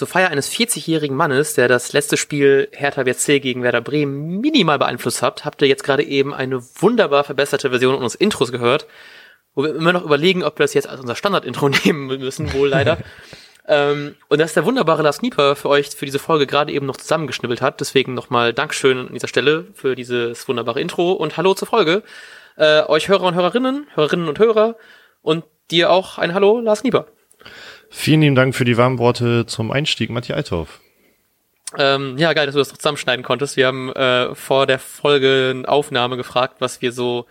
zur Feier eines 40-jährigen Mannes, der das letzte Spiel Hertha BSC gegen Werder Bremen minimal beeinflusst hat, habt ihr jetzt gerade eben eine wunderbar verbesserte Version unseres Intros gehört, wo wir immer noch überlegen, ob wir das jetzt als unser Standard-Intro nehmen müssen, wohl leider. ähm, und das ist der wunderbare Lars Knieper für euch für diese Folge gerade eben noch zusammengeschnibbelt hat. Deswegen nochmal Dankeschön an dieser Stelle für dieses wunderbare Intro und Hallo zur Folge. Äh, euch Hörer und Hörerinnen, Hörerinnen und Hörer und dir auch ein Hallo, Lars Knieper. Vielen lieben Dank für die warmen Worte zum Einstieg, Matthias Althoff. Ähm, ja, geil, dass du das zusammenschneiden konntest. Wir haben äh, vor der Folge eine Aufnahme gefragt, was wir so,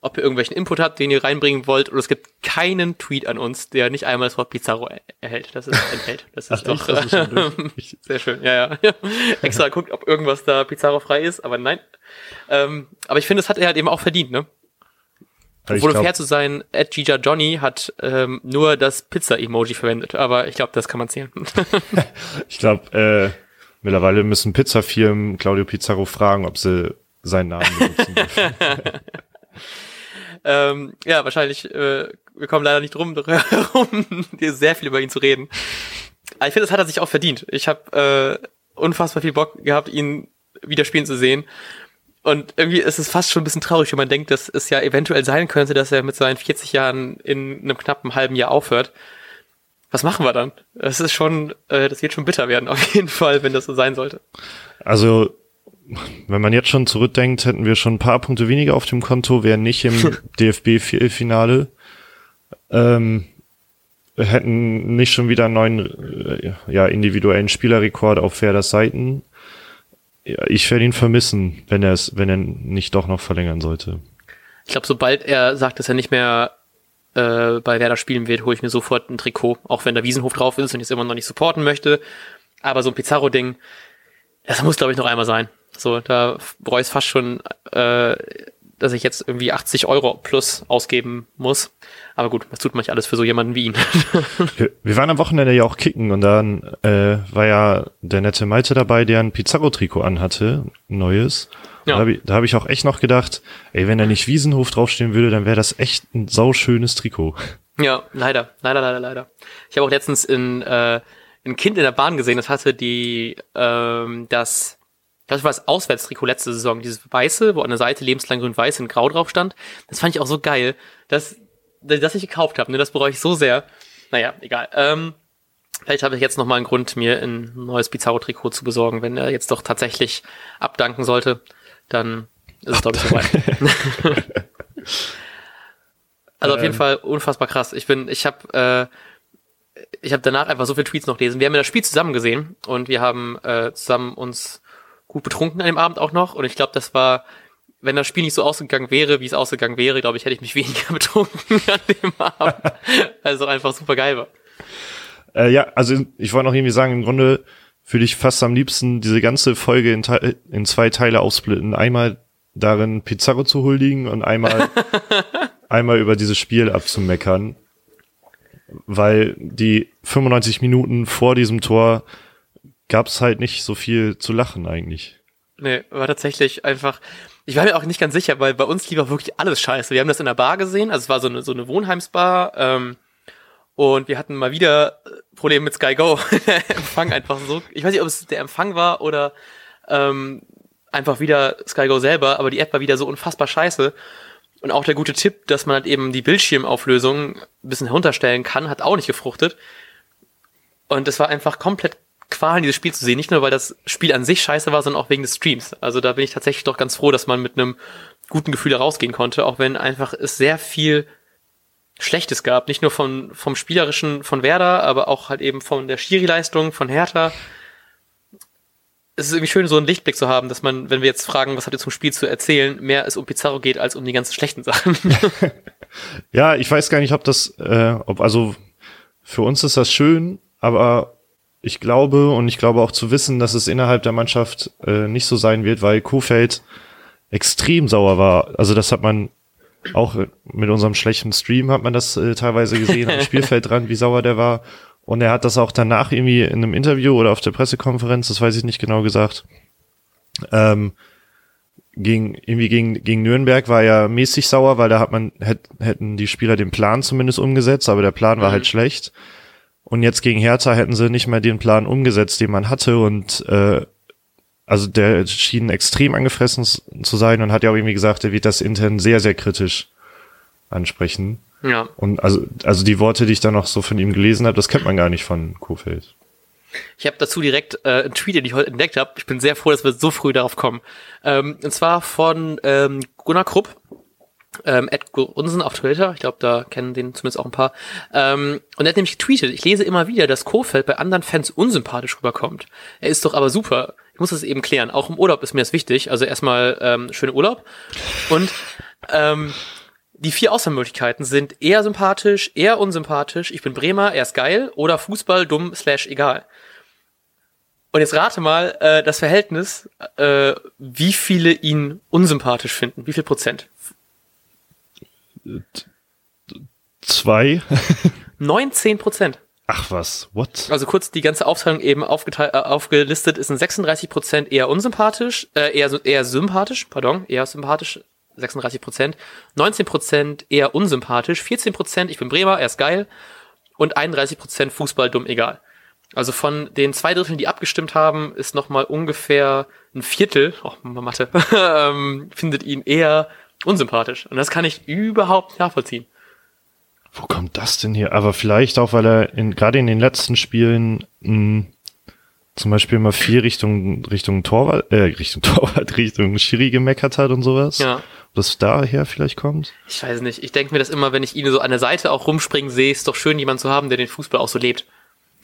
ob ihr irgendwelchen Input habt, den ihr reinbringen wollt. Und es gibt keinen Tweet an uns, der nicht einmal das Wort Pizarro er erhält. Das ist enthält. Das ist Ach, doch das ist sehr schön. Ja, ja. Extra guckt, ob irgendwas da Pizarro frei ist, aber nein. Ähm, aber ich finde, es hat er halt eben auch verdient, ne? Obwohl, um fair zu sein, Ed Johnny hat ähm, nur das Pizza-Emoji verwendet, aber ich glaube, das kann man zählen. ich glaube, äh, mittlerweile müssen Pizzafirmen Claudio Pizarro fragen, ob sie seinen Namen benutzen dürfen. ähm, ja, wahrscheinlich, äh, wir kommen leider nicht drum herum, dir sehr viel über ihn zu reden. Aber ich finde, das hat er sich auch verdient. Ich habe äh, unfassbar viel Bock gehabt, ihn wieder spielen zu sehen. Und irgendwie ist es fast schon ein bisschen traurig, wenn man denkt, dass es ja eventuell sein könnte, dass er mit seinen 40 Jahren in einem knappen halben Jahr aufhört. Was machen wir dann? Das ist schon, äh, das wird schon bitter werden, auf jeden Fall, wenn das so sein sollte. Also, wenn man jetzt schon zurückdenkt, hätten wir schon ein paar Punkte weniger auf dem Konto, wären nicht im DFB-Finale. Ähm, hätten nicht schon wieder einen neuen, äh, ja, individuellen Spielerrekord auf Werders Seiten ich werde ihn vermissen, wenn er es, wenn er nicht doch noch verlängern sollte. Ich glaube, sobald er sagt, dass er nicht mehr äh, bei Werder spielen wird, hole ich mir sofort ein Trikot, auch wenn der Wiesenhof drauf ist und ich es immer noch nicht supporten möchte. Aber so ein Pizarro-Ding, das muss, glaube ich, noch einmal sein. So, da bereue ich fast schon, äh, dass ich jetzt irgendwie 80 Euro plus ausgeben muss. Aber gut, das tut manchmal alles für so jemanden wie ihn. wir, waren am Wochenende ja auch kicken und dann äh, war ja der nette Malte dabei, der ein Pizarro-Trikot anhatte, neues. Ja. Da habe ich, hab ich auch echt noch gedacht, ey, wenn da nicht Wiesenhof draufstehen würde, dann wäre das echt ein sauschönes Trikot. Ja, leider, leider, leider, leider. Ich habe auch letztens in äh, ein Kind in der Bahn gesehen, das hatte die ähm, das das war das Auswärtstrikot letzte Saison, dieses weiße, wo an der Seite lebenslang grün-weiß in grau drauf stand. Das fand ich auch so geil, dass, dass ich gekauft habe. Ne? Das bereue ich so sehr. Naja, egal. Ähm, vielleicht habe ich jetzt nochmal einen Grund, mir ein neues Pizarro-Trikot zu besorgen. Wenn er jetzt doch tatsächlich abdanken sollte, dann ist es, glaube ich, soweit. also auf jeden ähm. Fall unfassbar krass. Ich bin, ich habe äh, ich habe danach einfach so viele Tweets noch gelesen. Wir haben ja das Spiel zusammen gesehen und wir haben äh, zusammen uns gut betrunken an dem Abend auch noch. Und ich glaube, das war, wenn das Spiel nicht so ausgegangen wäre, wie es ausgegangen wäre, glaube ich, hätte ich mich weniger betrunken an dem Abend. also einfach super geil war. Äh, ja, also ich wollte noch irgendwie sagen, im Grunde würde ich fast am liebsten diese ganze Folge in, in zwei Teile aufsplitten. Einmal darin Pizarro zu huldigen und einmal, einmal über dieses Spiel abzumeckern. Weil die 95 Minuten vor diesem Tor gab es halt nicht so viel zu lachen eigentlich. Nee, war tatsächlich einfach. Ich war mir auch nicht ganz sicher, weil bei uns lieber wirklich alles scheiße. Wir haben das in der Bar gesehen, also es war so eine, so eine Wohnheimsbar, ähm, und wir hatten mal wieder äh, Probleme mit Sky Go. Empfang einfach so. Ich weiß nicht, ob es der Empfang war oder ähm, einfach wieder Sky Go selber, aber die App war wieder so unfassbar scheiße. Und auch der gute Tipp, dass man halt eben die Bildschirmauflösung ein bisschen herunterstellen kann, hat auch nicht gefruchtet. Und es war einfach komplett Qualen, dieses Spiel zu sehen. Nicht nur, weil das Spiel an sich scheiße war, sondern auch wegen des Streams. Also da bin ich tatsächlich doch ganz froh, dass man mit einem guten Gefühl herausgehen konnte, auch wenn einfach es sehr viel Schlechtes gab. Nicht nur von, vom Spielerischen von Werder, aber auch halt eben von der Schiri-Leistung von Hertha. Es ist irgendwie schön, so einen Lichtblick zu haben, dass man, wenn wir jetzt fragen, was habt ihr zum Spiel zu erzählen, mehr es um Pizarro geht als um die ganzen schlechten Sachen. ja, ich weiß gar nicht, ob das, äh, ob, also für uns ist das schön, aber ich glaube und ich glaube auch zu wissen, dass es innerhalb der Mannschaft äh, nicht so sein wird, weil Kofeld extrem sauer war. Also das hat man auch mit unserem schlechten Stream hat man das äh, teilweise gesehen am Spielfeld dran, wie sauer der war. Und er hat das auch danach irgendwie in einem Interview oder auf der Pressekonferenz, das weiß ich nicht genau gesagt, ähm, gegen, irgendwie gegen, gegen Nürnberg war er mäßig sauer, weil da hat man, hätt, hätten die Spieler den Plan zumindest umgesetzt, aber der Plan war mhm. halt schlecht. Und jetzt gegen Hertha hätten sie nicht mehr den Plan umgesetzt, den man hatte und äh, also der schien extrem angefressen zu sein und hat ja auch irgendwie gesagt, er wird das intern sehr, sehr kritisch ansprechen. Ja. Und also, also die Worte, die ich da noch so von ihm gelesen habe, das kennt man gar nicht von Kofeld. Ich habe dazu direkt äh, einen Tweet, den ich heute entdeckt habe. Ich bin sehr froh, dass wir so früh darauf kommen. Ähm, und zwar von ähm, Gunnar Krupp, ähm, Ed Grunsen auf Twitter. Ich glaube, da kennen den zumindest auch ein paar. Ähm, und er hat nämlich getweetet, ich lese immer wieder, dass Kofeld bei anderen Fans unsympathisch rüberkommt. Er ist doch aber super. Ich muss das eben klären. Auch im Urlaub ist mir das wichtig. Also erstmal ähm, schöne Urlaub. Und ähm, die vier Auswahlmöglichkeiten sind eher sympathisch, eher unsympathisch, ich bin Bremer, er ist geil oder Fußball, dumm, slash egal. Und jetzt rate mal äh, das Verhältnis, äh, wie viele ihn unsympathisch finden. Wie viel Prozent? Zwei. 19 Prozent. Ach was, what? Also kurz die ganze Aufteilung eben aufgeteilt, äh, aufgelistet ist in 36 Prozent eher unsympathisch, äh, eher, eher sympathisch, pardon, eher sympathisch, 36 Prozent, 19 Prozent eher unsympathisch, 14 Prozent ich bin Bremer, er ist geil und 31 Prozent Fußball dumm, egal. Also von den zwei Dritteln, die abgestimmt haben, ist nochmal ungefähr ein Viertel, oh, Mathe, ähm, findet ihn eher unsympathisch. Und das kann ich überhaupt nicht nachvollziehen. Wo kommt das denn hier? Aber vielleicht auch, weil er in, gerade in den letzten Spielen mh, zum Beispiel mal viel Richtung Richtung Torwart, äh, Richtung Torwart, Richtung Schiri gemeckert hat und sowas. Ja. Ob das daher vielleicht kommt? Ich weiß nicht. Ich denke mir das immer, wenn ich ihn so an der Seite auch rumspringen sehe, ist doch schön, jemand zu haben, der den Fußball auch so lebt.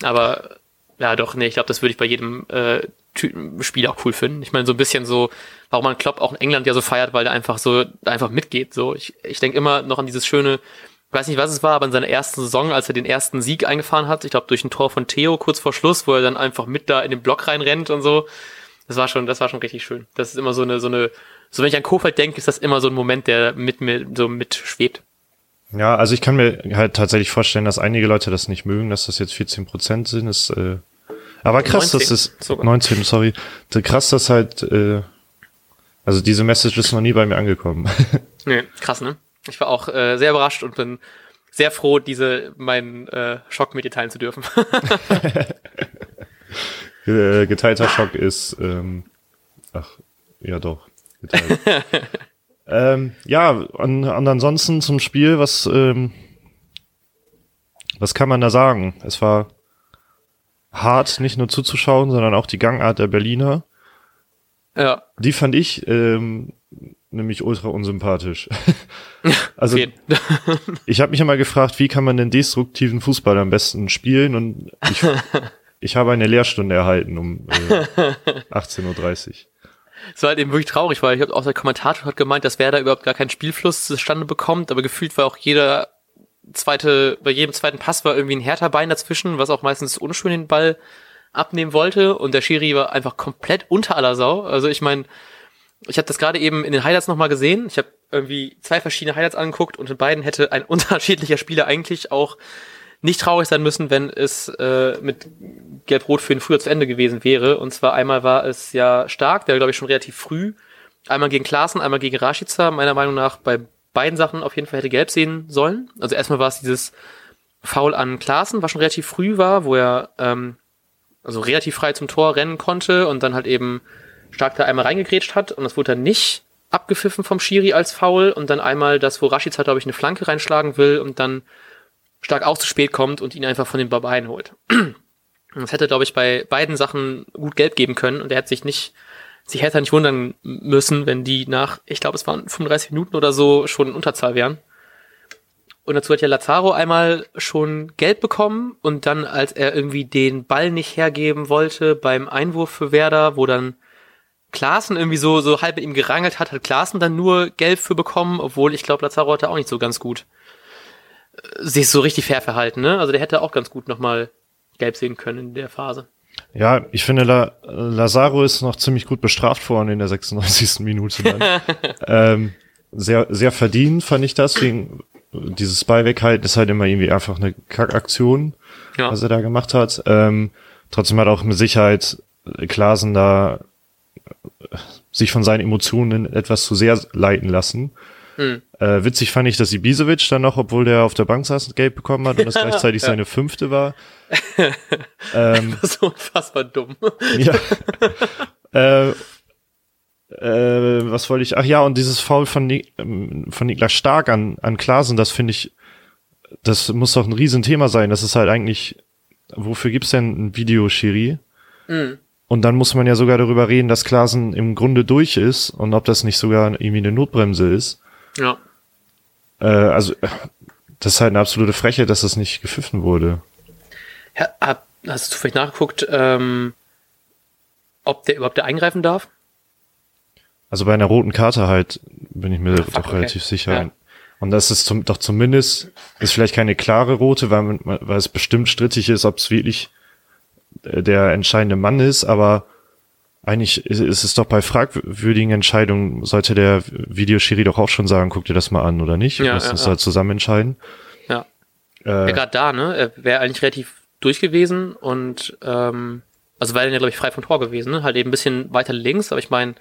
Aber ja, doch, nee, ich glaube, das würde ich bei jedem äh, Spiel auch cool finden. Ich meine, so ein bisschen so, warum man Klopp auch in England ja so feiert, weil er einfach so einfach mitgeht. So, ich, ich denke immer noch an dieses schöne, weiß nicht, was es war, aber in seiner ersten Saison, als er den ersten Sieg eingefahren hat, ich glaube durch ein Tor von Theo kurz vor Schluss, wo er dann einfach mit da in den Block reinrennt und so. Das war schon, das war schon richtig schön. Das ist immer so eine, so eine, so wenn ich an Kofeld denke, ist das immer so ein Moment, der mit mir so mitschwebt. Ja, also ich kann mir halt tatsächlich vorstellen, dass einige Leute das nicht mögen, dass das jetzt 14 Prozent sind. Ist, äh, aber krass, 19, dass es 19, sorry, krass, dass halt, äh, also diese Message ist noch nie bei mir angekommen. nee, krass, ne? Ich war auch äh, sehr überrascht und bin sehr froh, diese meinen äh, Schock mit dir teilen zu dürfen. äh, geteilter Schock ist, ähm, ach, ja doch, geteilt. ähm, ja, und, und ansonsten zum Spiel, was, ähm, was kann man da sagen? Es war hart, nicht nur zuzuschauen, sondern auch die Gangart der Berliner. Ja. Die fand ich ähm, nämlich ultra unsympathisch. also ich habe mich immer gefragt, wie kann man den destruktiven Fußball am besten spielen und ich, ich habe eine Lehrstunde erhalten um äh, 18.30 Uhr. Es war halt eben wirklich traurig, weil ich habe auch der Kommentator hat gemeint, dass Werder überhaupt gar keinen Spielfluss zustande bekommt, aber gefühlt war auch jeder zweite, bei jedem zweiten Pass war irgendwie ein härter Bein dazwischen, was auch meistens unschön den Ball abnehmen wollte und der Schiri war einfach komplett unter aller Sau. Also ich meine, ich habe das gerade eben in den Highlights nochmal gesehen. Ich habe irgendwie zwei verschiedene Highlights angeguckt und in beiden hätte ein unterschiedlicher Spieler eigentlich auch nicht traurig sein müssen, wenn es äh, mit Gelb-Rot für ihn früher zu Ende gewesen wäre. Und zwar einmal war es ja Stark, der glaube ich schon relativ früh, einmal gegen Klaassen, einmal gegen Rashica, meiner Meinung nach bei beiden Sachen auf jeden Fall hätte gelb sehen sollen. Also erstmal war es dieses Foul an Klaassen, was schon relativ früh war, wo er ähm, also relativ frei zum Tor rennen konnte und dann halt eben stark da einmal reingegrätscht hat und das wurde dann nicht abgepfiffen vom Schiri als Foul und dann einmal das, wo Rashica, glaube ich, eine Flanke reinschlagen will und dann stark auch zu spät kommt und ihn einfach von den Beinen holt. Das hätte, glaube ich, bei beiden Sachen gut gelb geben können und er hat sich nicht sich hätte nicht wundern müssen, wenn die nach, ich glaube, es waren 35 Minuten oder so schon in Unterzahl wären. Und dazu hat ja Lazaro einmal schon Geld bekommen und dann, als er irgendwie den Ball nicht hergeben wollte beim Einwurf für Werder, wo dann Klaassen irgendwie so, so halb mit ihm gerangelt hat, hat Klaassen dann nur Gelb für bekommen, obwohl ich glaube, Lazaro hatte auch nicht so ganz gut äh, sich so richtig fair verhalten, ne? Also der hätte auch ganz gut nochmal Gelb sehen können in der Phase. Ja, ich finde, La Lazaro ist noch ziemlich gut bestraft worden in der 96. Minute. Dann. ähm, sehr, sehr verdient fand ich das, wegen dieses Ball weghalten ist halt immer irgendwie einfach eine Kackaktion, ja. was er da gemacht hat. Ähm, trotzdem hat auch mit Sicherheit Klasen da sich von seinen Emotionen etwas zu sehr leiten lassen. Mhm. Äh, witzig fand ich, dass Ibisevic dann noch, obwohl der auf der Bank saß, Gelb bekommen hat und das gleichzeitig ja. seine fünfte war. ähm, so unfassbar dumm. ja. äh, äh, was wollte ich? Ach ja, und dieses Foul von, ähm, von Niklas Stark an, an Klasen, das finde ich, das muss doch ein Riesenthema sein. Das ist halt eigentlich, wofür gibt's denn ein Videoschiri? Mhm. Und dann muss man ja sogar darüber reden, dass Klasen im Grunde durch ist und ob das nicht sogar irgendwie eine Notbremse ist. Ja. Äh, also, das ist halt eine absolute Freche, dass das nicht gepfiffen wurde. Ja, hab, hast du vielleicht nachgeguckt, ähm, ob der überhaupt eingreifen darf? Also bei einer roten Karte halt bin ich mir Ach, doch okay. relativ sicher. Ja. Und das ist zum, doch zumindest, ist vielleicht keine klare rote, weil, weil es bestimmt strittig ist, ob es wirklich äh, der entscheidende Mann ist, aber eigentlich ist es doch bei fragwürdigen Entscheidungen, sollte der Videoschiri doch auch schon sagen, guck dir das mal an oder nicht. Ja, Lass uns ja, ja. da zusammen entscheiden. Ja. Äh, ja gerade da, ne? Er wäre eigentlich relativ durch gewesen und ähm, also war er ja, glaube ich, frei vom Tor gewesen, ne? Halt eben ein bisschen weiter links, aber ich meine,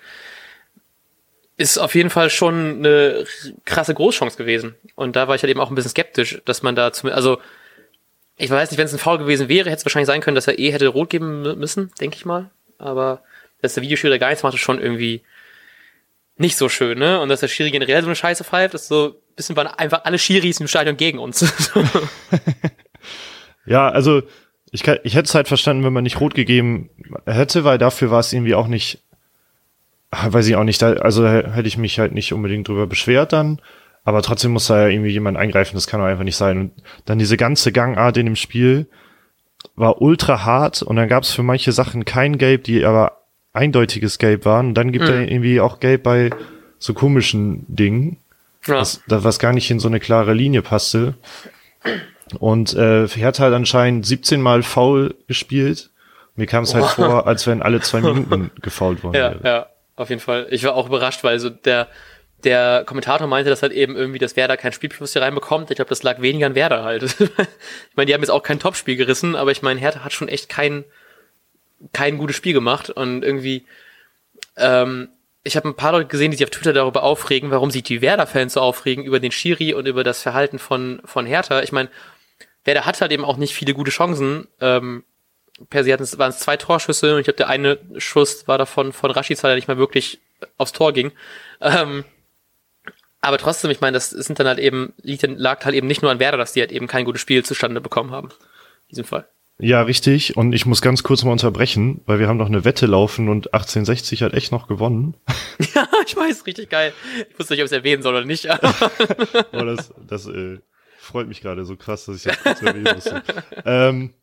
ist auf jeden Fall schon eine krasse Großchance gewesen. Und da war ich halt eben auch ein bisschen skeptisch, dass man da zum, also ich weiß nicht, wenn es ein Foul gewesen wäre, hätte es wahrscheinlich sein können, dass er eh hätte rot geben müssen, denke ich mal. Aber dass der Videoschiri gar nichts macht, ist schon irgendwie nicht so schön, ne? Und dass der Schiri generell so eine Scheiße pfeift, ist so ein bisschen waren einfach alle Schiris im Stadion gegen uns. ja, also ich, ich hätte es halt verstanden, wenn man nicht rot gegeben hätte, weil dafür war es irgendwie auch nicht Ah, weiß ich auch nicht, da, also hätte ich mich halt nicht unbedingt drüber beschwert dann, aber trotzdem muss da ja irgendwie jemand eingreifen, das kann doch einfach nicht sein. Und dann diese ganze Gangart in dem Spiel war ultra hart und dann gab es für manche Sachen kein Gelb, die aber eindeutiges Gelb waren. Und dann gibt mhm. er irgendwie auch Gelb bei so komischen Dingen, ja. was, was gar nicht in so eine klare Linie passte. Und äh, hat halt anscheinend 17 Mal faul gespielt. Mir kam es halt vor, als wenn alle zwei Minuten gefault worden ja, wäre. Ja auf jeden Fall. Ich war auch überrascht, weil so der, der Kommentator meinte, dass halt eben irgendwie, dass Werder keinen Spielfluss hier reinbekommt. Ich glaube, das lag weniger an Werder halt. ich meine, die haben jetzt auch kein Topspiel gerissen, aber ich meine, Hertha hat schon echt kein, kein gutes Spiel gemacht und irgendwie, ähm, ich habe ein paar Leute gesehen, die sich auf Twitter darüber aufregen, warum sich die Werder-Fans so aufregen über den Schiri und über das Verhalten von, von Hertha. Ich meine, Werder hat halt eben auch nicht viele gute Chancen. Ähm, per se hatten waren es zwei Torschüsse und ich glaube, der eine Schuss war davon von Rashica, der nicht mal wirklich aufs Tor ging. Ähm, aber trotzdem, ich meine, das sind dann halt eben, lag halt eben nicht nur an Werder, dass die halt eben kein gutes Spiel zustande bekommen haben. In diesem Fall. Ja, richtig. Und ich muss ganz kurz mal unterbrechen, weil wir haben noch eine Wette laufen und 1860 hat echt noch gewonnen. Ja, ich weiß, richtig geil. Ich wusste nicht, ob ich es erwähnen soll oder nicht. oh, das das äh, freut mich gerade so krass, dass ich das kurz erwähnen musste. Ähm,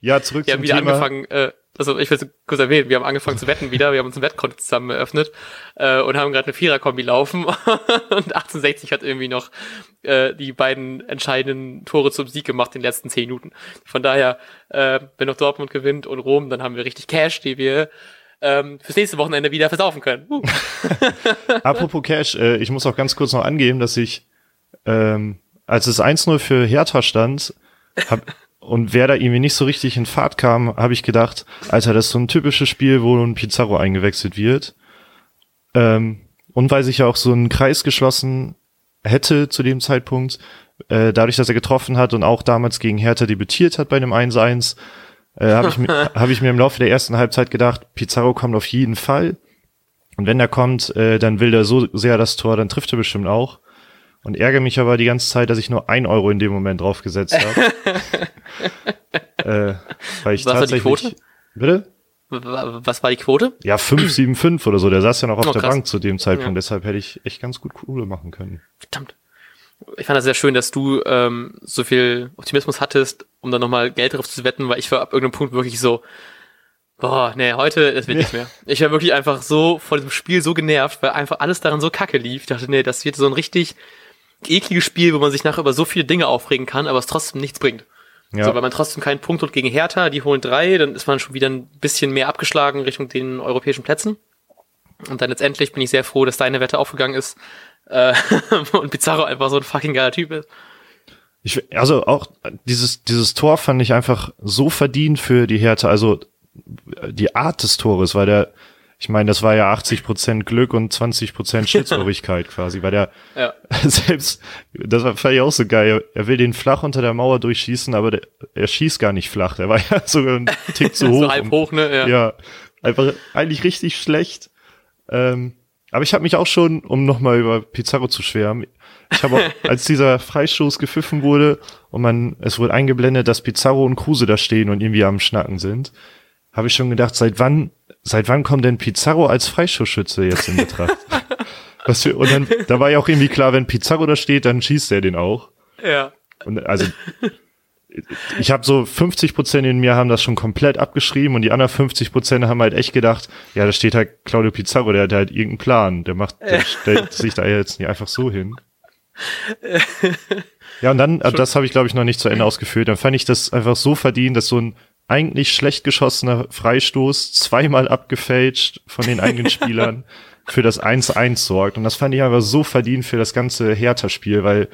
ja, zurück wir zum Thema. Wir haben wieder angefangen, äh, also ich will es kurz erwähnen, wir haben angefangen zu wetten wieder, wir haben uns ein Wettkonto zusammen eröffnet äh, und haben gerade eine Viererkombi laufen und 1860 hat irgendwie noch äh, die beiden entscheidenden Tore zum Sieg gemacht in den letzten zehn Minuten. Von daher, äh, wenn noch Dortmund gewinnt und Rom, dann haben wir richtig Cash, die wir ähm, fürs nächste Wochenende wieder versaufen können. Uh. Apropos Cash, äh, ich muss auch ganz kurz noch angeben, dass ich, ähm, als es 1-0 für Hertha stand, hab, und wer da irgendwie nicht so richtig in Fahrt kam, habe ich gedacht, Alter, das ist so ein typisches Spiel, wo ein Pizarro eingewechselt wird. Ähm, und weil sich ja auch so ein Kreis geschlossen hätte zu dem Zeitpunkt, äh, dadurch, dass er getroffen hat und auch damals gegen Hertha debütiert hat bei dem 1-1, äh, habe ich, mir, hab ich mir im Laufe der ersten Halbzeit gedacht, Pizarro kommt auf jeden Fall. Und wenn er kommt, äh, dann will er so sehr das Tor, dann trifft er bestimmt auch und ärgere mich aber die ganze Zeit, dass ich nur ein Euro in dem Moment draufgesetzt habe. äh, weil ich Was tatsächlich. War die Quote? Bitte? Was war die Quote? Ja, 575 oder so. Der saß ja noch auf oh, der Bank zu dem Zeitpunkt. Ja. Deshalb hätte ich echt ganz gut Kohle machen können. Verdammt. Ich fand das sehr schön, dass du ähm, so viel Optimismus hattest, um dann nochmal Geld drauf zu wetten, weil ich war ab irgendeinem Punkt wirklich so, boah, nee, heute, das wird nee. nicht mehr. Ich war wirklich einfach so vor diesem Spiel so genervt, weil einfach alles daran so kacke lief. Ich dachte, nee, das wird so ein richtig ekliges Spiel, wo man sich nachher über so viele Dinge aufregen kann, aber es trotzdem nichts bringt. Ja. So, weil man trotzdem keinen Punkt holt gegen Hertha, die holen drei, dann ist man schon wieder ein bisschen mehr abgeschlagen Richtung den europäischen Plätzen. Und dann letztendlich bin ich sehr froh, dass deine Wette aufgegangen ist äh, und Pizarro einfach so ein fucking geiler Typ ist. Ich, also auch dieses, dieses Tor fand ich einfach so verdient für die Hertha. Also die Art des Tores, weil der ich meine, das war ja 80 Prozent Glück und 20 Prozent Schlitzohrigkeit quasi, weil der ja. selbst, das fand ich auch so geil, er will den flach unter der Mauer durchschießen, aber der, er schießt gar nicht flach, der war ja sogar ein Tick zu hoch. so halb hoch, ne? Ja. ja, einfach eigentlich richtig schlecht. Ähm, aber ich habe mich auch schon, um nochmal über Pizarro zu schwärmen, ich habe auch, als dieser Freistoß gepfiffen wurde und man, es wurde eingeblendet, dass Pizarro und Kruse da stehen und irgendwie am Schnacken sind, habe ich schon gedacht, seit wann, seit wann kommt denn Pizarro als Freistoßschütze jetzt in Betracht? Was für, und dann, da war ja auch irgendwie klar, wenn Pizarro da steht, dann schießt er den auch. Ja. Und also, ich habe so 50 Prozent in mir haben das schon komplett abgeschrieben und die anderen 50 Prozent haben halt echt gedacht, ja, da steht halt Claudio Pizarro, der hat halt irgendeinen Plan, der macht, der stellt sich da jetzt nicht einfach so hin. ja, und dann, das habe ich glaube ich noch nicht zu Ende ausgeführt, dann fand ich das einfach so verdient, dass so ein eigentlich schlecht geschossener Freistoß zweimal abgefälscht von den eigenen Spielern für das 1-1 sorgt. Und das fand ich einfach so verdient für das ganze Hertha-Spiel, weil,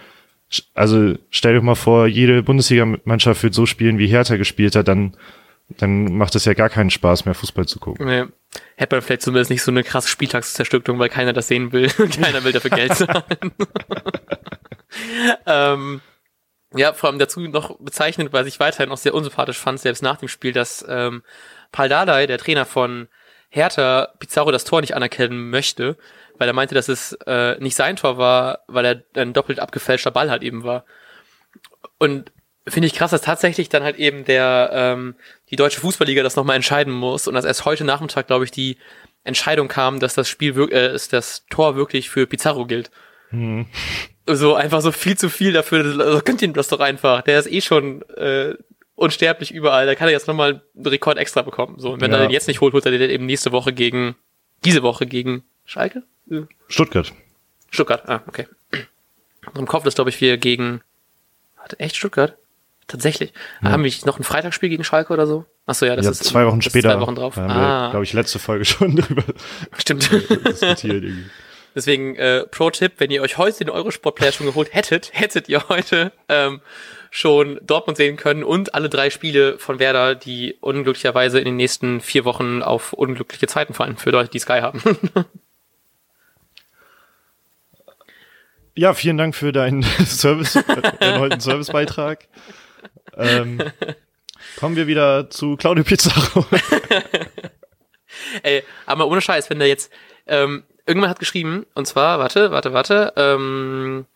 also stell dir mal vor, jede Bundesliga-Mannschaft wird so spielen, wie Hertha gespielt hat, dann, dann macht es ja gar keinen Spaß mehr, Fußball zu gucken. Nee. Hätte man vielleicht zumindest nicht so eine krasse Spieltagszerstückung, weil keiner das sehen will. keiner will dafür Geld zahlen. ähm, ja, vor allem dazu noch bezeichnet, weil ich weiterhin auch sehr unsympathisch fand, selbst nach dem Spiel, dass ähm, Paul Dardai, der Trainer von Hertha, Pizarro das Tor nicht anerkennen möchte, weil er meinte, dass es äh, nicht sein Tor war, weil er ein doppelt abgefälschter Ball halt eben war. Und finde ich krass, dass tatsächlich dann halt eben der ähm, die deutsche Fußballliga das nochmal entscheiden muss und dass erst heute Nachmittag, glaube ich, die Entscheidung kam, dass das Spiel äh, das Tor wirklich für Pizarro gilt. Mhm. So einfach so viel zu viel dafür. Also könnt ihr das doch einfach. Der ist eh schon äh, unsterblich überall. Da kann er jetzt nochmal einen Rekord extra bekommen. So, und wenn ja. er den jetzt nicht holt, holt er den eben nächste Woche gegen, diese Woche gegen Schalke? Stuttgart. Stuttgart, ah, okay. Im Kopf ist, glaube ich, wir gegen, warte, echt Stuttgart? Tatsächlich. Ja. Haben wir noch ein Freitagsspiel gegen Schalke oder so? Achso, ja, das ja, ist zwei Wochen später. Zwei Wochen drauf. Da haben ah. glaube ich, letzte Folge schon drüber Stimmt. diskutiert irgendwie. Deswegen äh, Pro-Tipp, wenn ihr euch heute den Eurosport-Player schon geholt hättet, hättet ihr heute ähm, schon Dortmund sehen können und alle drei Spiele von Werder, die unglücklicherweise in den nächsten vier Wochen auf unglückliche Zeiten fallen für Leute, die Sky haben. ja, vielen Dank für deinen Service, erneuten Servicebeitrag. Ähm, kommen wir wieder zu Claudio Pizarro. Ey, aber ohne Scheiß, wenn der jetzt ähm, irgendwann hat geschrieben, und zwar, warte, warte, warte, ähm,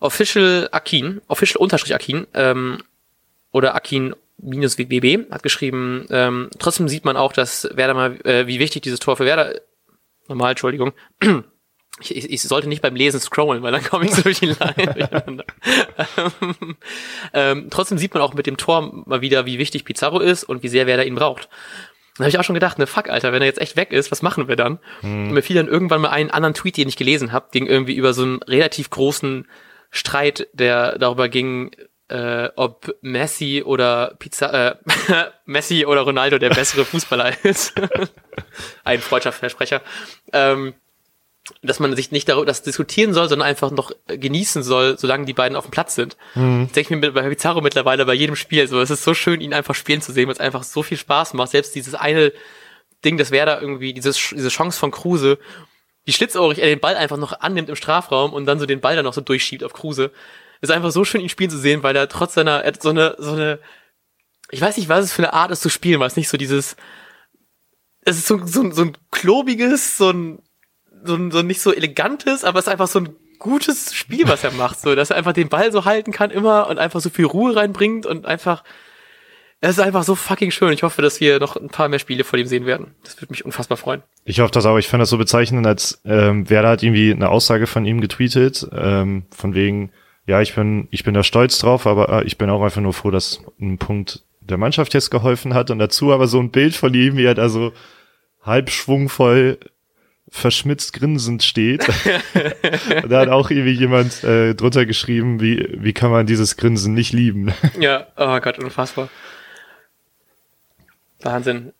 Official Akin, Official Unterstrich Akin, ähm, oder Akin minus WB hat geschrieben, ähm, trotzdem sieht man auch, dass Werder mal, äh, wie wichtig dieses Tor für Werder, normal, Entschuldigung, ich, ich, ich sollte nicht beim Lesen scrollen, weil dann komme ich so durch die Line. ähm, ähm, trotzdem sieht man auch mit dem Tor mal wieder, wie wichtig Pizarro ist und wie sehr Werder ihn braucht. Da habe ich auch schon gedacht, ne, fuck, Alter, wenn er jetzt echt weg ist, was machen wir dann? Hm. Und mir fiel dann irgendwann mal einen anderen Tweet, den ich gelesen habe, ging irgendwie über so einen relativ großen Streit, der darüber ging, äh, ob Messi oder Pizza, äh, Messi oder Ronaldo der bessere Fußballer ist. Ein Freundschaftsversprecher. Ähm, dass man sich nicht darüber das diskutieren soll, sondern einfach noch genießen soll, solange die beiden auf dem Platz sind. Mhm. Das denke ich mir bei Pizarro mittlerweile bei jedem Spiel so. Es ist so schön, ihn einfach spielen zu sehen, weil es einfach so viel Spaß macht. Selbst dieses eine Ding, das wäre da irgendwie, dieses, diese Chance von Kruse, wie schlitzohrig er den Ball einfach noch annimmt im Strafraum und dann so den Ball dann noch so durchschiebt auf Kruse. Ist einfach so schön, ihn spielen zu sehen, weil er trotz seiner, er hat so eine, so eine, ich weiß nicht, was es für eine Art ist zu spielen, weil es nicht so dieses, es ist so, so, so ein klobiges, so ein, so ein, so ein nicht so elegantes, aber es ist einfach so ein gutes Spiel, was er macht, so, dass er einfach den Ball so halten kann immer und einfach so viel Ruhe reinbringt und einfach, es ist einfach so fucking schön. Ich hoffe, dass wir noch ein paar mehr Spiele von ihm sehen werden. Das würde mich unfassbar freuen. Ich hoffe das auch. Ich fand das so bezeichnend, als ähm, Werder hat irgendwie eine Aussage von ihm getweetet, ähm, von wegen, ja, ich bin, ich bin da stolz drauf, aber äh, ich bin auch einfach nur froh, dass ein Punkt der Mannschaft jetzt geholfen hat und dazu aber so ein Bild von ihm, wie er da so halb schwungvoll verschmitzt grinsend steht. da hat auch irgendwie jemand äh, drunter geschrieben, wie, wie kann man dieses Grinsen nicht lieben. ja, oh Gott, unfassbar. Wahnsinn.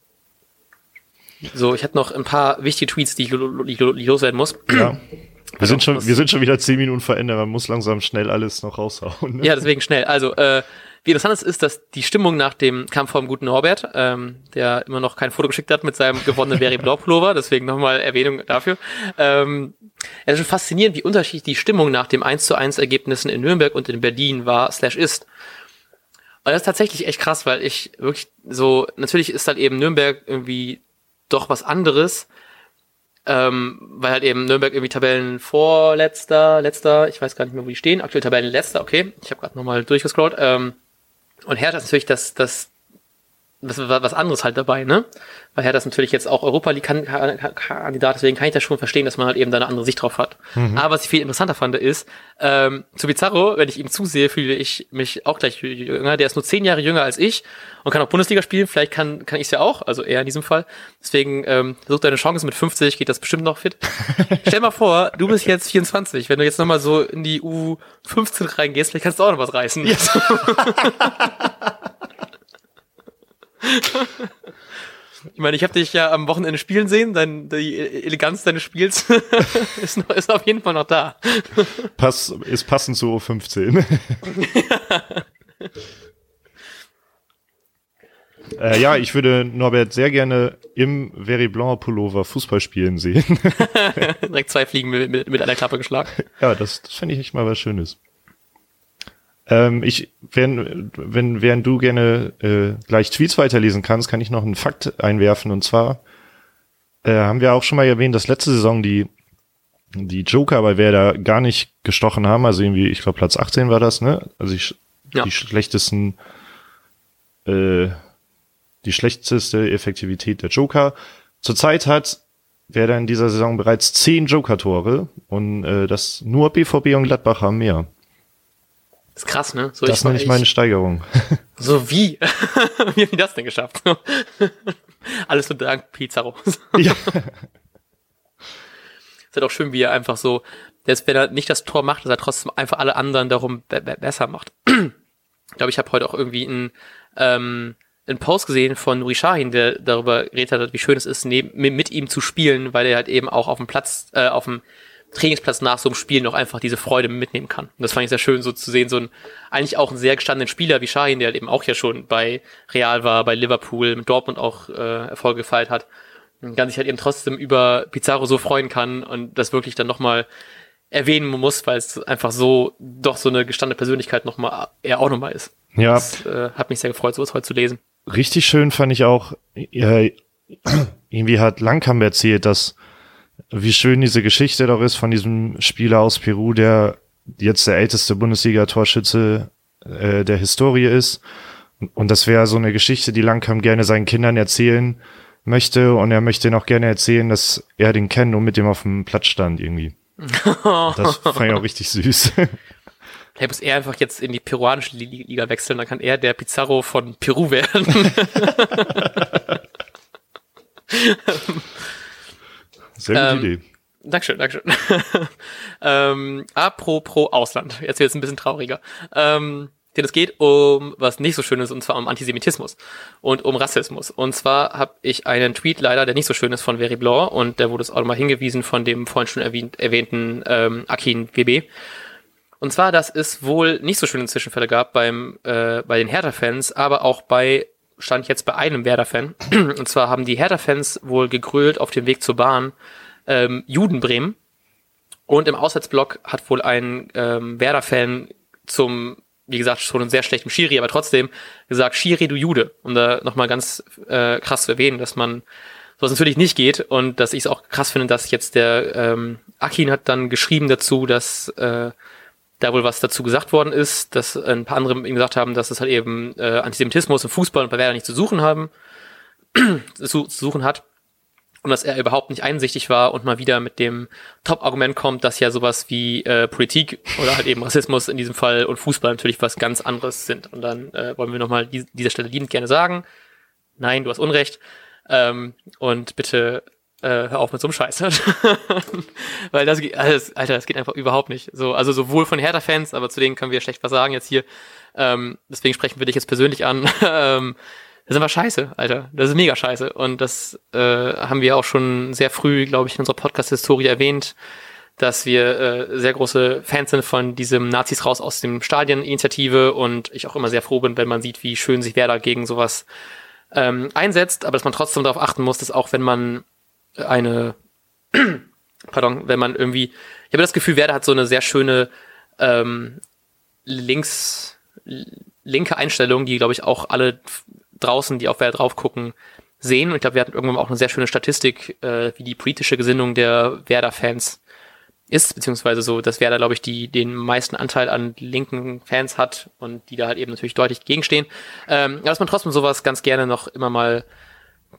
So, ich hatte noch ein paar wichtige Tweets, die ich, die ich loswerden muss. Ja. Wir also, sind schon, wir sind schon wieder zehn Minuten verändert. Man muss langsam schnell alles noch raushauen. Ne? Ja, deswegen schnell. Also, äh, wie interessant es ist, dass die Stimmung nach dem kam vom guten Norbert, ähm, der immer noch kein Foto geschickt hat mit seinem gewonnenen Very Blau Pullover, deswegen nochmal Erwähnung dafür. Ähm, es ist schon faszinierend, wie unterschiedlich die Stimmung nach dem 1 zu 1 Ergebnissen in Nürnberg und in Berlin war, slash ist. Und das ist tatsächlich echt krass, weil ich wirklich so, natürlich ist halt eben Nürnberg irgendwie doch was anderes, ähm, weil halt eben Nürnberg irgendwie Tabellenvorletzter, letzter, ich weiß gar nicht mehr, wo die stehen, aktuell Tabellenletzter, okay, ich habe gerade nochmal durchgescrollt. Ähm, und Hertha ist natürlich das, das was, was anderes halt dabei, ne? Weil Hertha ist natürlich jetzt auch Europa League-Kandidat, deswegen kann ich das schon verstehen, dass man halt eben da eine andere Sicht drauf hat. Mhm. Aber was ich viel interessanter fand, ist, ähm, zu Bizarro, wenn ich ihm zusehe, fühle ich mich auch gleich jünger. Der ist nur zehn Jahre jünger als ich und kann auch Bundesliga spielen. Vielleicht kann, kann ich es ja auch, also eher in diesem Fall. Deswegen ähm, such deine Chance mit 50, geht das bestimmt noch fit. Stell mal vor, du bist jetzt 24. Wenn du jetzt nochmal so in die U15 reingehst, vielleicht kannst du auch noch was reißen. Yes. Ich meine, ich habe dich ja am Wochenende spielen sehen, dein, die Eleganz deines Spiels ist, noch, ist auf jeden Fall noch da. Pass, ist passend zu 15. äh, ja, ich würde Norbert sehr gerne im Very Blanc Pullover Fußball spielen sehen. Direkt zwei Fliegen mit, mit, mit einer Klappe geschlagen. Ja, das, das fände ich echt mal was Schönes. Ähm, ich, wenn, wenn, während du gerne äh, gleich Tweets weiterlesen kannst, kann ich noch einen Fakt einwerfen. Und zwar äh, haben wir auch schon mal erwähnt, dass letzte Saison die, die Joker bei Werder gar nicht gestochen haben. Also irgendwie, ich glaube, Platz 18 war das, ne? Also ich, ja. die schlechtesten, äh, die schlechteste Effektivität der Joker. Zurzeit hat Werder in dieser Saison bereits zehn Joker-Tore und äh, das nur BVB und Gladbach haben mehr. Das ist krass, ne? So, das ist nicht meine Steigerung. So wie? wie haben die das denn geschafft? Alles nur dank Pizarro. ja. ist halt auch schön, wie er einfach so, selbst wenn er nicht das Tor macht, dass er trotzdem einfach alle anderen darum be be besser macht. ich glaube, ich habe heute auch irgendwie einen, ähm, einen Post gesehen von Nuri Shahin, der darüber geredet hat, wie schön es ist, neben, mit ihm zu spielen, weil er halt eben auch auf dem Platz, äh, auf dem Trainingsplatz nach so einem Spiel noch einfach diese Freude mitnehmen kann. Und das fand ich sehr schön, so zu sehen, so ein eigentlich auch ein sehr gestandenen Spieler wie Shahin, der halt eben auch ja schon bei Real war, bei Liverpool, mit Dortmund auch äh, Erfolge gefeiert hat, und kann sich halt eben trotzdem über Pizarro so freuen kann und das wirklich dann nochmal erwähnen muss, weil es einfach so doch so eine gestandene Persönlichkeit nochmal er auch nochmal ist. Ja. Das äh, hat mich sehr gefreut, sowas heute zu lesen. Richtig schön fand ich auch, äh, irgendwie hat Langkamp erzählt, dass wie schön diese Geschichte doch ist von diesem Spieler aus Peru, der jetzt der älteste Bundesliga-Torschütze äh, der Historie ist. Und das wäre so eine Geschichte, die Langkamp gerne seinen Kindern erzählen möchte. Und er möchte noch gerne erzählen, dass er den kennt und mit dem auf dem Platz stand irgendwie. das fand ich auch richtig süß. Vielleicht muss er einfach jetzt in die peruanische Liga wechseln, dann kann er der Pizarro von Peru werden. Sehr gute ähm, Idee. Dankeschön, Dankeschön. ähm, apropos Ausland, jetzt wird es ein bisschen trauriger. Ähm, denn es geht um was nicht so schön ist, und zwar um Antisemitismus und um Rassismus. Und zwar habe ich einen Tweet leider, der nicht so schön ist, von Very Blanc und der wurde es auch nochmal hingewiesen von dem vorhin schon erwähnt, erwähnten ähm, Akin WB. Und zwar, dass es wohl nicht so schöne Zwischenfälle gab beim äh, bei den Hertha-Fans, aber auch bei stand jetzt bei einem Werder-Fan. Und zwar haben die Hertha-Fans wohl gegrölt auf dem Weg zur Bahn ähm, Judenbremen. Und im Auswärtsblock hat wohl ein ähm, Werder-Fan zum, wie gesagt, schon einen sehr schlechten Schiri, aber trotzdem gesagt, Schiri, du Jude. Um da nochmal ganz äh, krass zu erwähnen, dass man sowas natürlich nicht geht und dass ich es auch krass finde, dass jetzt der ähm, Akin hat dann geschrieben dazu, dass äh, da wohl was dazu gesagt worden ist, dass ein paar andere ihm gesagt haben, dass es halt eben äh, Antisemitismus im Fußball und bei Werder nicht zu suchen haben, zu, zu suchen hat und dass er überhaupt nicht einsichtig war und mal wieder mit dem Top-Argument kommt, dass ja sowas wie äh, Politik oder halt eben Rassismus in diesem Fall und Fußball natürlich was ganz anderes sind. Und dann äh, wollen wir nochmal die, dieser Stelle liebend gerne sagen, nein, du hast Unrecht. Ähm, und bitte äh, hör auf mit so einem Scheiß. Weil das, also, Alter, das geht einfach überhaupt nicht. So, also sowohl von Hertha-Fans, aber zu denen können wir schlecht was sagen jetzt hier. Ähm, deswegen sprechen wir dich jetzt persönlich an. ähm, das ist einfach scheiße, Alter. Das ist mega scheiße. Und das äh, haben wir auch schon sehr früh, glaube ich, in unserer Podcast-Historie erwähnt, dass wir äh, sehr große Fans sind von diesem Nazis raus aus dem Stadion-Initiative und ich auch immer sehr froh bin, wenn man sieht, wie schön sich Werder gegen sowas ähm, einsetzt, aber dass man trotzdem darauf achten muss, dass auch wenn man eine, pardon, wenn man irgendwie, ich habe das Gefühl, Werder hat so eine sehr schöne ähm, links, linke Einstellung, die, glaube ich, auch alle draußen, die auf Werder drauf gucken, sehen. Und ich glaube, wir hatten irgendwann auch eine sehr schöne Statistik, äh, wie die politische Gesinnung der Werder-Fans ist, beziehungsweise so, dass Werder, glaube ich, die den meisten Anteil an linken Fans hat und die da halt eben natürlich deutlich gegenstehen. Ähm, dass man trotzdem sowas ganz gerne noch immer mal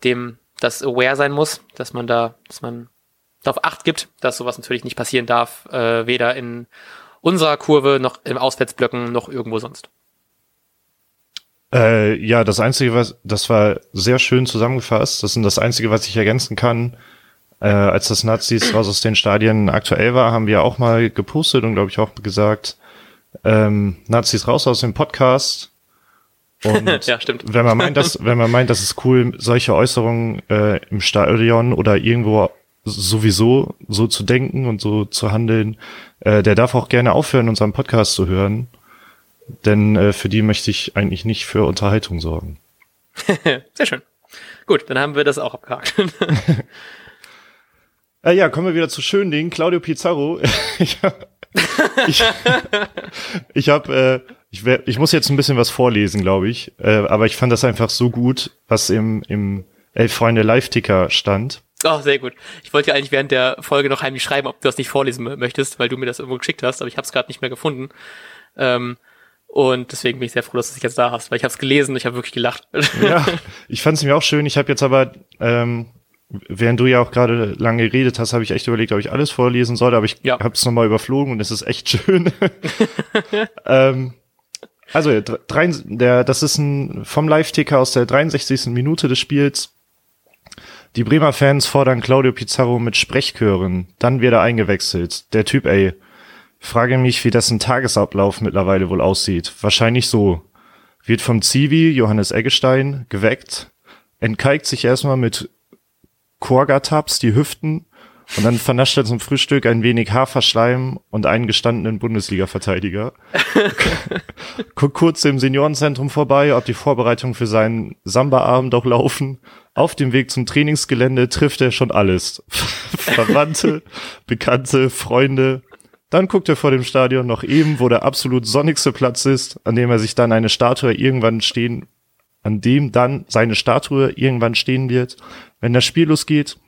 dem das aware sein muss, dass man da, dass man darauf Acht gibt, dass sowas natürlich nicht passieren darf, äh, weder in unserer Kurve noch im Auswärtsblöcken noch irgendwo sonst. Äh, ja, das Einzige, was, das war sehr schön zusammengefasst. Das ist das Einzige, was ich ergänzen kann. Äh, als das Nazis raus aus den Stadien aktuell war, haben wir auch mal gepostet und glaube ich auch gesagt, ähm, Nazis raus aus dem Podcast. Und ja, stimmt. wenn man meint, dass, wenn man meint, das ist cool, solche Äußerungen äh, im Stadion oder irgendwo sowieso so zu denken und so zu handeln, äh, der darf auch gerne aufhören, unseren Podcast zu hören. Denn äh, für die möchte ich eigentlich nicht für Unterhaltung sorgen. Sehr schön. Gut, dann haben wir das auch abgehakt. Äh, ja, kommen wir wieder zu schönen Dingen. Claudio Pizarro. ich ich, ich habe, äh, ich, wär, ich muss jetzt ein bisschen was vorlesen, glaube ich. Äh, aber ich fand das einfach so gut, was im, im Elf Freunde Live-Ticker stand. Oh, sehr gut. Ich wollte ja eigentlich während der Folge noch heimlich schreiben, ob du das nicht vorlesen möchtest, weil du mir das irgendwo geschickt hast, aber ich habe es gerade nicht mehr gefunden. Ähm, und deswegen bin ich sehr froh, dass du es jetzt da hast, weil ich habe es gelesen und ich habe wirklich gelacht. Ja, ich fand es mir auch schön. Ich habe jetzt aber, ähm, während du ja auch gerade lange geredet hast, habe ich echt überlegt, ob ich alles vorlesen soll, aber ich ja. habe es nochmal überflogen und es ist echt schön. ähm, also drei, der, das ist ein vom Live-Ticker aus der 63. Minute des Spiels. Die Bremer Fans fordern Claudio Pizarro mit Sprechchören. Dann wird er eingewechselt. Der Typ, ey, Frage mich, wie dessen Tagesablauf mittlerweile wohl aussieht. Wahrscheinlich so. Wird vom Zivi, Johannes Eggestein, geweckt, entkalkt sich erstmal mit Korgataps die Hüften und dann vernascht er zum Frühstück ein wenig Haferschleim und einen gestandenen Bundesliga-Verteidiger. Guckt kurz im Seniorenzentrum vorbei, ob die Vorbereitungen für seinen Samba-Abend auch laufen. Auf dem Weg zum Trainingsgelände trifft er schon alles. Verwandte, Bekannte, Freunde, dann guckt er vor dem Stadion noch eben, wo der absolut sonnigste Platz ist, an dem er sich dann eine Statue irgendwann stehen, an dem dann seine Statue irgendwann stehen wird. Wenn das Spiel losgeht,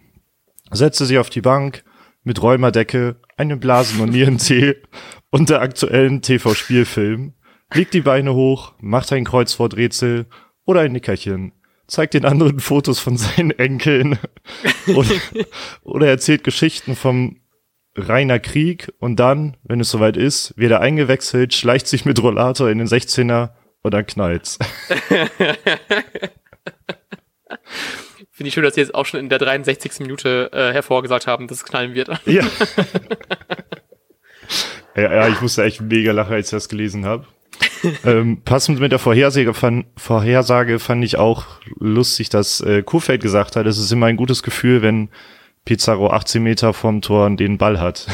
setzt er sich auf die Bank mit Räumerdecke, einem Blasen- und Nierentee und der aktuellen TV-Spielfilm, legt die Beine hoch, macht ein Kreuzworträtsel oder ein Nickerchen, zeigt den anderen Fotos von seinen Enkeln oder, oder erzählt Geschichten vom reiner Krieg und dann, wenn es soweit ist, wird er eingewechselt, schleicht sich mit Rollator in den 16er und dann knallt's. Finde ich schön, dass Sie jetzt auch schon in der 63. Minute äh, hervorgesagt haben, dass es knallen wird. Ja. ja, ja, ich musste echt mega lachen, als ich das gelesen habe. ähm, passend mit der Vorhersage fand, Vorhersage fand ich auch lustig, dass äh, Kurfeld gesagt hat, es ist immer ein gutes Gefühl, wenn Pizarro 18 Meter vom Tor den Ball hat.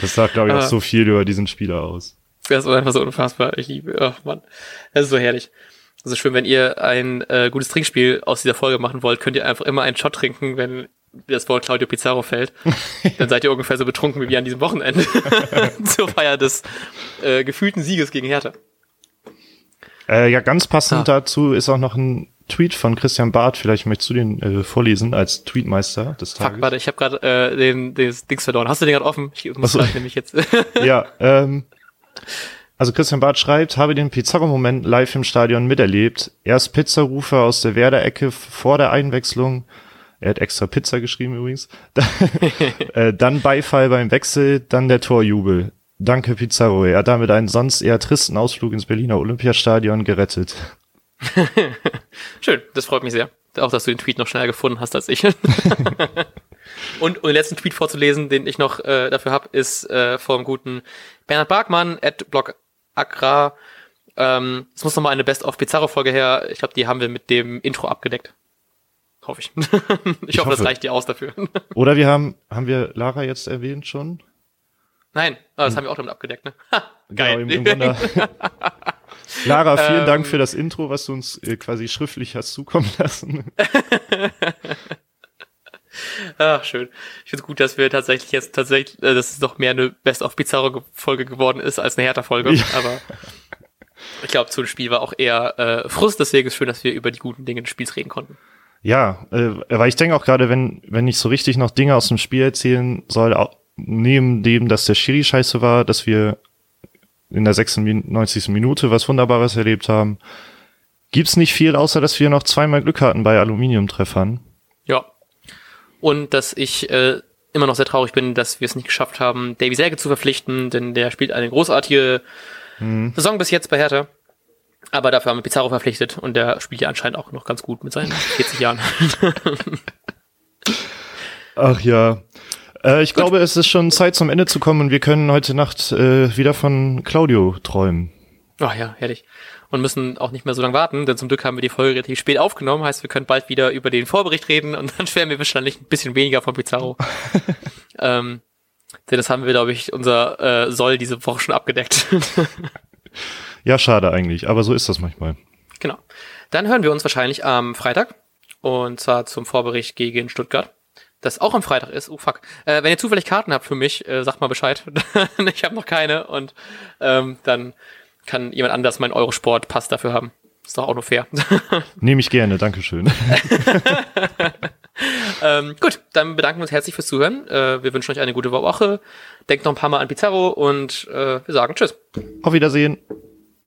das sagt, glaube ich, auch so viel über diesen Spieler aus. Das ist einfach so unfassbar. Ich liebe, ach Mann, das ist so herrlich. Ist schön, wenn ihr ein äh, gutes Trinkspiel aus dieser Folge machen wollt, könnt ihr einfach immer einen Shot trinken, wenn das Wort Claudio Pizarro fällt. Dann seid ihr ungefähr so betrunken wie wir an diesem Wochenende zur Feier des äh, gefühlten Sieges gegen Hertha. Äh, ja, ganz passend ah. dazu ist auch noch ein Tweet von Christian Barth, vielleicht möchtest du den äh, vorlesen als Tweetmeister des Tages. Fuck, warte, ich habe gerade äh, den, den Dings verloren. Hast du den gerade offen? Ich muss so. nämlich jetzt. ja, ähm, also Christian Barth schreibt, habe den Pizarro-Moment live im Stadion miterlebt. Erst Pizzarufer aus der Werder-Ecke vor der Einwechslung. Er hat extra Pizza geschrieben übrigens. äh, dann Beifall beim Wechsel, dann der Torjubel. Danke Pizarro. Er hat damit einen sonst eher tristen Ausflug ins Berliner Olympiastadion gerettet. Schön, das freut mich sehr. Auch, dass du den Tweet noch schneller gefunden hast als ich. und um den letzten Tweet vorzulesen, den ich noch äh, dafür habe, ist äh, vom guten Bernhard Barkmann, at Blog Accra. Ähm, es muss nochmal eine Best-of Pizarro-Folge her. Ich glaube, die haben wir mit dem Intro abgedeckt. hoffe ich. ich, ich hoffe, hoffe, das reicht dir aus dafür. Oder wir haben, haben wir Lara jetzt erwähnt schon? Nein, oh, das hm. haben wir auch damit abgedeckt, ne? Geil. Genau, im, im Lara, vielen ähm, Dank für das Intro, was du uns äh, quasi schriftlich hast zukommen lassen. Ach, schön. Ich finde es gut, dass wir tatsächlich jetzt tatsächlich, äh, dass es doch mehr eine Best of Bizarro Folge geworden ist als eine härter Folge. Ja. Aber ich glaube, zu dem Spiel war auch eher äh, Frust, deswegen ist es schön, dass wir über die guten Dinge des Spiels reden konnten. Ja, äh, weil ich denke auch gerade, wenn, wenn ich so richtig noch Dinge aus dem Spiel erzählen soll, auch neben dem, dass der Schiri scheiße war, dass wir in der 96. Minute was Wunderbares erlebt haben, gibt's nicht viel, außer dass wir noch zweimal Glück hatten bei Aluminiumtreffern. Und dass ich äh, immer noch sehr traurig bin, dass wir es nicht geschafft haben, Davy Säge zu verpflichten, denn der spielt eine großartige mhm. Saison bis jetzt bei Hertha. Aber dafür haben wir Pizarro verpflichtet und der spielt ja anscheinend auch noch ganz gut mit seinen 40 Jahren. Ach ja. Äh, ich Gut. glaube, es ist schon Zeit zum Ende zu kommen und wir können heute Nacht äh, wieder von Claudio träumen. Ach ja, herrlich. Und müssen auch nicht mehr so lange warten, denn zum Glück haben wir die Folge relativ spät aufgenommen, heißt, wir können bald wieder über den Vorbericht reden und dann schwärmen wir wahrscheinlich ein bisschen weniger von Pizarro. ähm, denn das haben wir, glaube ich, unser äh, Soll diese Woche schon abgedeckt. ja, schade eigentlich, aber so ist das manchmal. Genau. Dann hören wir uns wahrscheinlich am Freitag und zwar zum Vorbericht gegen Stuttgart das auch am Freitag ist. Oh fuck. Äh, wenn ihr zufällig Karten habt für mich, äh, sagt mal Bescheid. ich habe noch keine und ähm, dann kann jemand anders meinen Eurosport-Pass dafür haben. Ist doch auch nur fair. Nehme ich gerne, Dankeschön. ähm, gut, dann bedanken wir uns herzlich fürs Zuhören. Äh, wir wünschen euch eine gute Woche. Denkt noch ein paar Mal an Pizarro und äh, wir sagen Tschüss. Auf Wiedersehen.